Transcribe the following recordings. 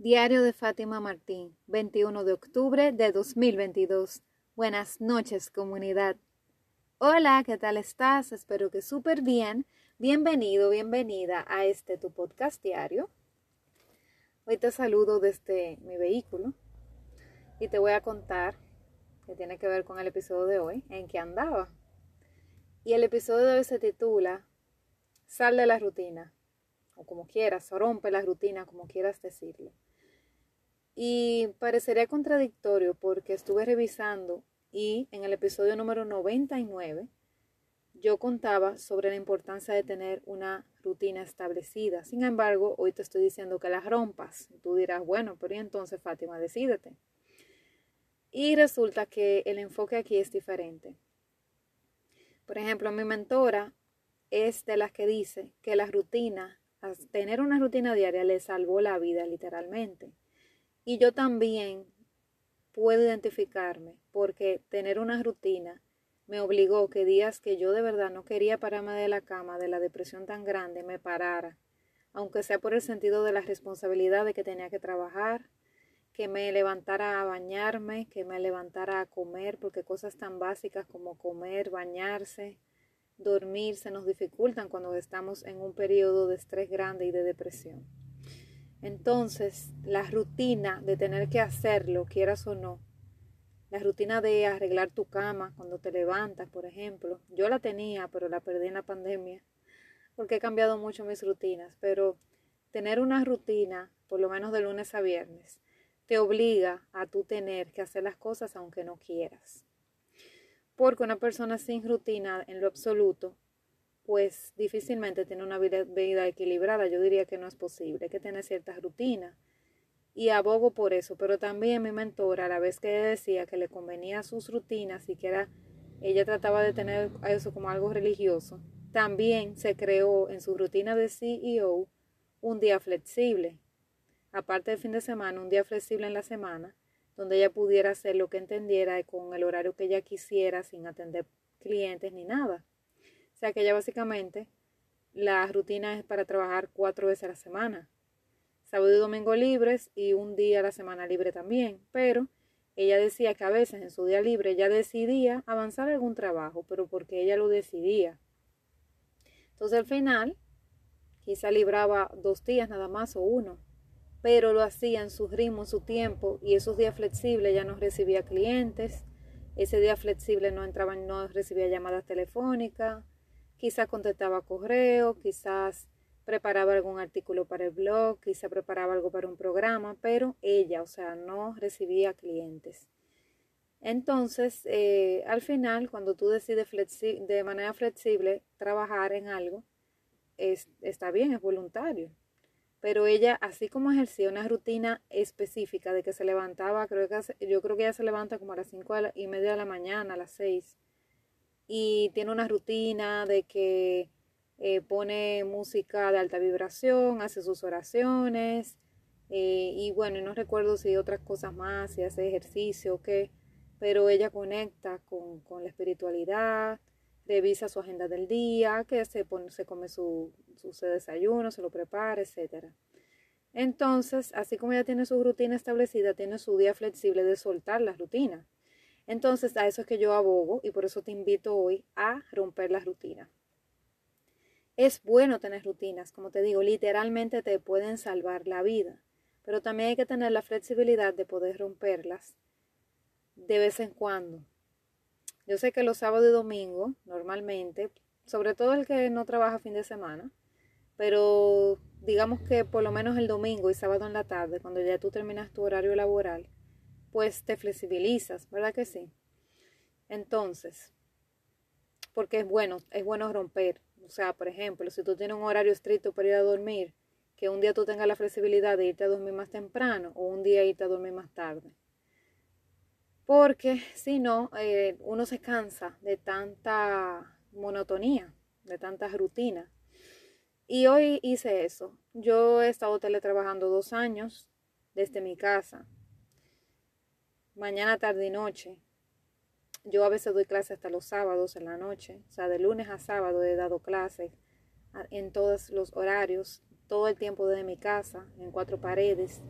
Diario de Fátima Martín, 21 de octubre de 2022. Buenas noches, comunidad. Hola, ¿qué tal estás? Espero que súper bien. Bienvenido, bienvenida a este tu podcast diario. Hoy te saludo desde mi vehículo y te voy a contar que tiene que ver con el episodio de hoy, en que andaba. Y el episodio de hoy se titula Sal de la rutina, o como quieras, rompe la rutina, como quieras decirlo. Y parecería contradictorio porque estuve revisando y en el episodio número 99 yo contaba sobre la importancia de tener una rutina establecida. Sin embargo, hoy te estoy diciendo que las rompas. Tú dirás, bueno, pero entonces Fátima, decídete. Y resulta que el enfoque aquí es diferente. Por ejemplo, mi mentora es de las que dice que la rutina, tener una rutina diaria le salvó la vida literalmente. Y yo también puedo identificarme porque tener una rutina me obligó que días que yo de verdad no quería pararme de la cama de la depresión tan grande, me parara, aunque sea por el sentido de la responsabilidad de que tenía que trabajar, que me levantara a bañarme, que me levantara a comer, porque cosas tan básicas como comer, bañarse, dormir se nos dificultan cuando estamos en un periodo de estrés grande y de depresión. Entonces, la rutina de tener que hacerlo, quieras o no, la rutina de arreglar tu cama cuando te levantas, por ejemplo, yo la tenía, pero la perdí en la pandemia, porque he cambiado mucho mis rutinas, pero tener una rutina, por lo menos de lunes a viernes, te obliga a tú tener que hacer las cosas aunque no quieras. Porque una persona sin rutina en lo absoluto pues difícilmente tiene una vida, equilibrada. Yo diría que no es posible, hay que tener ciertas rutinas. Y abogo por eso, pero también mi mentora, a la vez que ella decía que le convenía sus rutinas y que era, ella trataba de tener eso como algo religioso, también se creó en su rutina de CEO un día flexible. Aparte del fin de semana, un día flexible en la semana, donde ella pudiera hacer lo que entendiera con el horario que ella quisiera, sin atender clientes ni nada. O sea que ya básicamente la rutina es para trabajar cuatro veces a la semana. Sábado y domingo libres y un día a la semana libre también. Pero ella decía que a veces en su día libre ella decidía avanzar algún trabajo, pero porque ella lo decidía. Entonces al final quizá libraba dos días nada más o uno, pero lo hacía en su ritmo, su tiempo y esos días flexibles ya no recibía clientes, ese día flexible no entraba, no recibía llamadas telefónicas, Quizás contestaba correo, quizás preparaba algún artículo para el blog, quizás preparaba algo para un programa, pero ella, o sea, no recibía clientes. Entonces, eh, al final, cuando tú decides de manera flexible trabajar en algo, está bien, es voluntario. Pero ella, así como ejercía una rutina específica de que se levantaba, creo que yo creo que ella se levanta como a las cinco y media de la mañana, a las seis, y tiene una rutina de que eh, pone música de alta vibración, hace sus oraciones eh, y bueno, no recuerdo si otras cosas más, si hace ejercicio o qué, pero ella conecta con, la espiritualidad, revisa su agenda del día, que se, pone, se come su, su desayuno, se lo prepara, etc. Entonces, así como ella tiene su rutina establecida, tiene su día flexible de soltar la rutina. Entonces, a eso es que yo abogo y por eso te invito hoy a romper la rutina. Es bueno tener rutinas, como te digo, literalmente te pueden salvar la vida, pero también hay que tener la flexibilidad de poder romperlas de vez en cuando. Yo sé que los sábados y domingos, normalmente, sobre todo el que no trabaja fin de semana, pero digamos que por lo menos el domingo y sábado en la tarde, cuando ya tú terminas tu horario laboral, pues te flexibilizas, ¿verdad que sí? Entonces, porque es bueno, es bueno romper. O sea, por ejemplo, si tú tienes un horario estricto para ir a dormir, que un día tú tengas la flexibilidad de irte a dormir más temprano o un día irte a dormir más tarde. Porque si no, eh, uno se cansa de tanta monotonía, de tantas rutinas. Y hoy hice eso. Yo he estado teletrabajando dos años desde mi casa mañana, tarde y noche. Yo a veces doy clases hasta los sábados en la noche, o sea, de lunes a sábado he dado clases en todos los horarios, todo el tiempo desde mi casa, en cuatro paredes.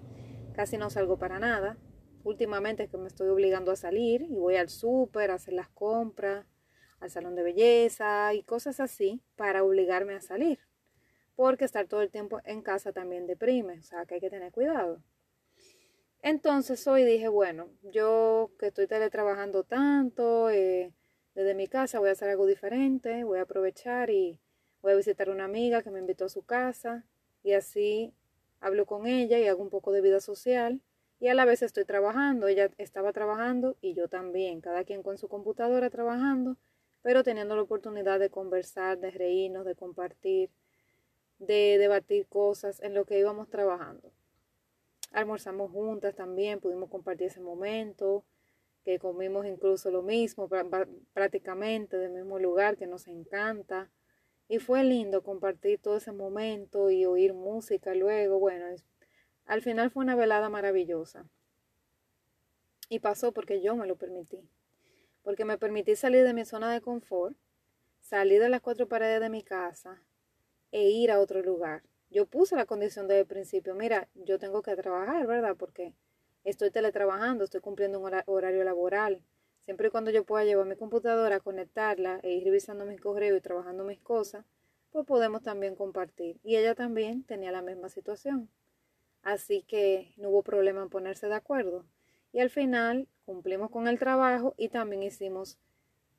casi no salgo para nada. Últimamente es que me estoy obligando a salir y voy al súper a hacer las compras, al salón de belleza y cosas así para obligarme a salir. Porque estar todo el tiempo en casa también deprime, o sea que hay que tener cuidado. Entonces hoy dije, bueno, yo que estoy teletrabajando tanto, eh, desde mi casa voy a hacer algo diferente, voy a aprovechar y voy a visitar a una amiga que me invitó a su casa y así hablo con ella y hago un poco de vida social y a la vez estoy trabajando, ella estaba trabajando y yo también, cada quien con su computadora trabajando, pero teniendo la oportunidad de conversar, de reírnos, de compartir, de debatir cosas en lo que íbamos trabajando. Almorzamos juntas también, pudimos compartir ese momento, que comimos incluso lo mismo, prácticamente del mismo lugar, que nos encanta. Y fue lindo compartir todo ese momento y oír música luego. Bueno, al final fue una velada maravillosa. Y pasó porque yo me lo permití. Porque me permití salir de mi zona de confort, salir de las cuatro paredes de mi casa e ir a otro lugar. Yo puse la condición desde el principio, mira, yo tengo que trabajar, ¿verdad? Porque estoy teletrabajando, estoy cumpliendo un horario laboral. Siempre y cuando yo pueda llevar mi computadora, conectarla e ir revisando mis correos y trabajando mis cosas, pues podemos también compartir. Y ella también tenía la misma situación. Así que no hubo problema en ponerse de acuerdo. Y al final cumplimos con el trabajo y también hicimos,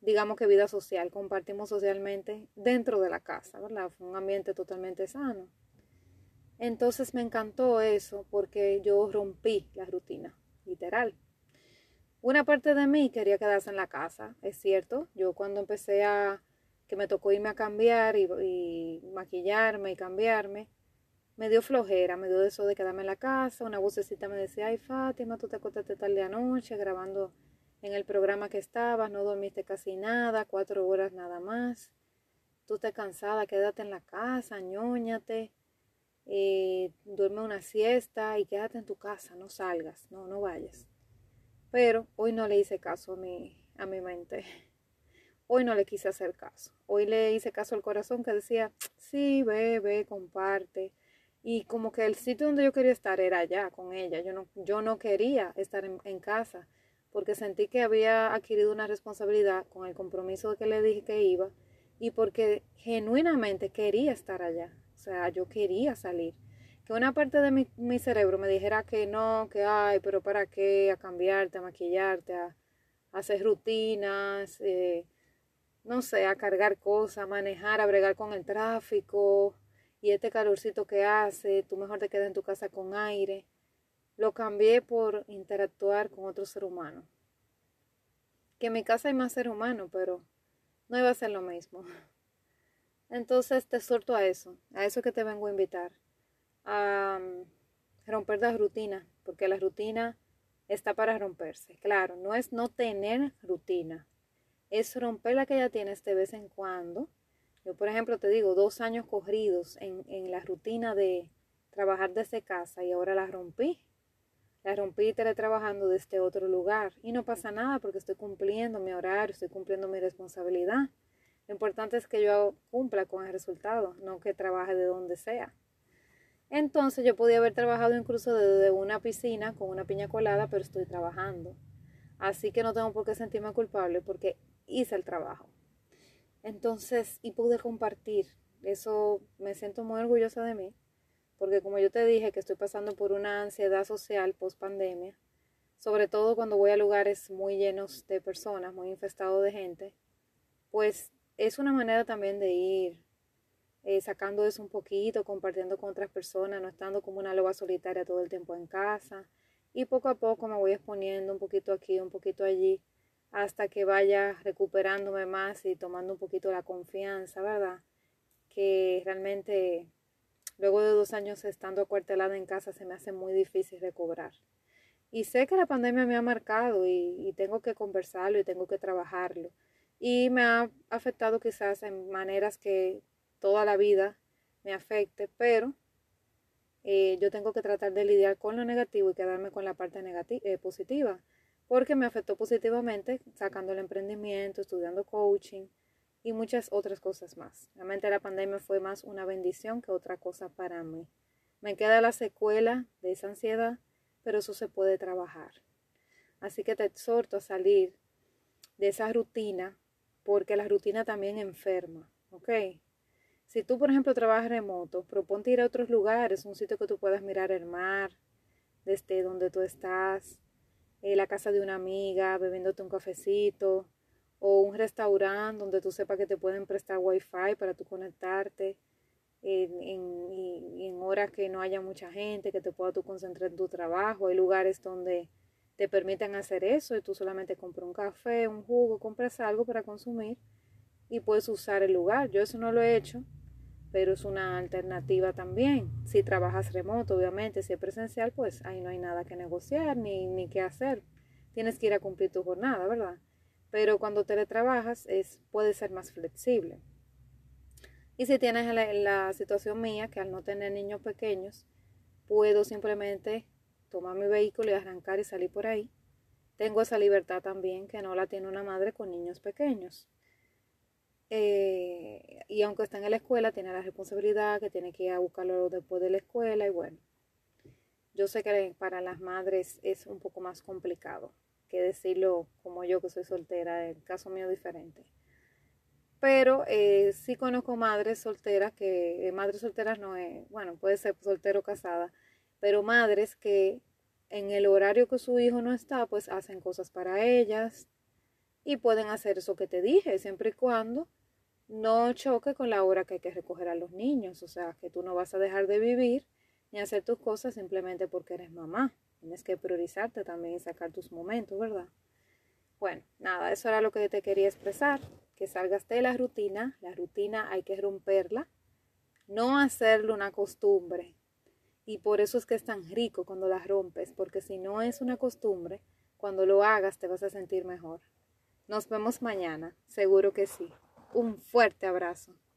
digamos que vida social, compartimos socialmente dentro de la casa, ¿verdad? Fue un ambiente totalmente sano. Entonces me encantó eso porque yo rompí la rutina, literal. Una parte de mí quería quedarse en la casa, es cierto. Yo cuando empecé a, que me tocó irme a cambiar y, maquillarme y cambiarme, me dio flojera, me dio eso de quedarme en la casa. Una vocecita me decía, ay Fátima, tú te acostaste tarde anoche grabando en el programa que estabas, no dormiste casi nada, cuatro horas nada más. Tú estás cansada, quédate en la casa, ñóñate eh, duerme una siesta y quédate en tu casa, no salgas, no, no vayas. Pero hoy no le hice caso a mi, a mi mente. Hoy no le quise hacer caso. Hoy le hice caso al corazón que decía, sí, ve, ve, comparte. Y como que el sitio donde yo quería estar era allá con ella. Yo no, yo no quería estar en, casa porque sentí que había adquirido una responsabilidad con el compromiso que le dije que iba y porque genuinamente quería estar allá. Sea, yo quería salir. Que una parte de mi, cerebro me dijera que no, que ay, pero ¿para qué? A cambiarte, a maquillarte, a, hacer rutinas, eh, no sé, a cargar cosas, a manejar, a bregar con el tráfico y este calorcito que hace, tú mejor te quedas en tu casa con aire. Lo cambié por interactuar con otro ser humano. Que en mi casa hay más ser humano, pero no iba a ser lo mismo. Entonces te suelto a eso, a eso que te vengo a invitar, a mm, romper la rutina, porque la rutina está para romperse. Claro, no es no tener rutina, es romper la que ya tienes de vez en cuando. Yo, por ejemplo, te digo, dos años corridos en, en la rutina de trabajar desde casa y ahora la rompí. La rompí teletrabajando desde otro lugar y no pasa nada porque estoy cumpliendo mi horario, estoy cumpliendo mi responsabilidad. Lo importante es que yo cumpla con el resultado, no que trabaje de donde sea. Entonces yo podía haber trabajado incluso desde una piscina con una piña colada, pero estoy trabajando. Así que no tengo por qué sentirme culpable porque hice el trabajo. Entonces, y pude compartir. Eso me siento muy orgullosa de mí, porque como yo te dije que estoy pasando por una ansiedad social post pandemia, sobre todo cuando voy a lugares muy llenos de personas, muy infestados de gente, pues es una manera también de ir eh, sacando eso un poquito, compartiendo con otras personas, no estando como una loba solitaria todo el tiempo en casa. Y poco a poco me voy exponiendo un poquito aquí, un poquito allí, hasta que vaya recuperándome más y tomando un poquito la confianza, ¿verdad? Que realmente luego de dos años estando acuartelada en casa se me hace muy difícil recobrar. Y sé que la pandemia me ha marcado y tengo que conversarlo y tengo que trabajarlo y me ha afectado quizás en maneras que toda la vida me afecte, pero eh, yo tengo que tratar de lidiar con lo negativo y quedarme con la parte eh, positiva, porque me afectó positivamente sacando el emprendimiento, estudiando coaching y muchas otras cosas más. Realmente la pandemia fue más una bendición que otra cosa para mí. Me queda la secuela de esa ansiedad pero eso se puede trabajar. Así que te exhorto a salir de esa rutina, porque la rutina también enferma, ¿ok? Si tú, por ejemplo, trabajas remoto, proponte ir a otros lugares, un sitio que tú puedas mirar el mar, desde donde tú estás, eh, la casa de una amiga, bebiéndote un cafecito, o un restaurante donde tú sepas que te pueden prestar wifi para tú conectarte en, en, horas que no haya mucha gente, que te pueda tú concentrar en tu trabajo. Hay lugares donde te permiten hacer eso y tú solamente compras un café, un jugo, compras algo para consumir y puedes usar el lugar. Yo eso no lo he hecho, pero es una alternativa también. Si trabajas remoto, obviamente, si es presencial, pues ahí no hay nada que negociar ni, ni que hacer. Tienes que ir a cumplir tu jornada, ¿verdad? Pero cuando teletrabajas es, puede ser más flexible. Y si tienes la situación mía, que al no tener niños pequeños, puedo simplemente tomar mi vehículo y arrancar y salir por ahí. Tengo esa libertad también que no la tiene una madre con niños pequeños. Eh, y aunque está en la escuela, tiene la responsabilidad que tiene que ir a buscarlo después de la escuela y bueno, yo sé que para las madres es un poco más complicado que decirlo como yo que soy soltera, el caso mío diferente. Pero eh, sí conozco madres solteras que, eh, madres solteras no es, bueno, puede ser soltero o casada, pero madres que en el horario que su hijo no está, pues hacen cosas para ellas y pueden hacer eso que te dije, siempre y cuando no choque con la hora que hay que recoger a los niños. O sea, que tú no vas a dejar de vivir ni hacer tus cosas simplemente porque eres mamá. Tienes que priorizarte también y sacar tus momentos, ¿verdad? Bueno, nada, eso era lo que te quería expresar. Que salgas de la rutina. La rutina hay que romperla. No hacerlo una costumbre. Y por eso es que es tan rico cuando la rompes, porque si no es una costumbre, cuando lo hagas te vas a sentir mejor. Nos vemos mañana, seguro que sí. Un fuerte abrazo.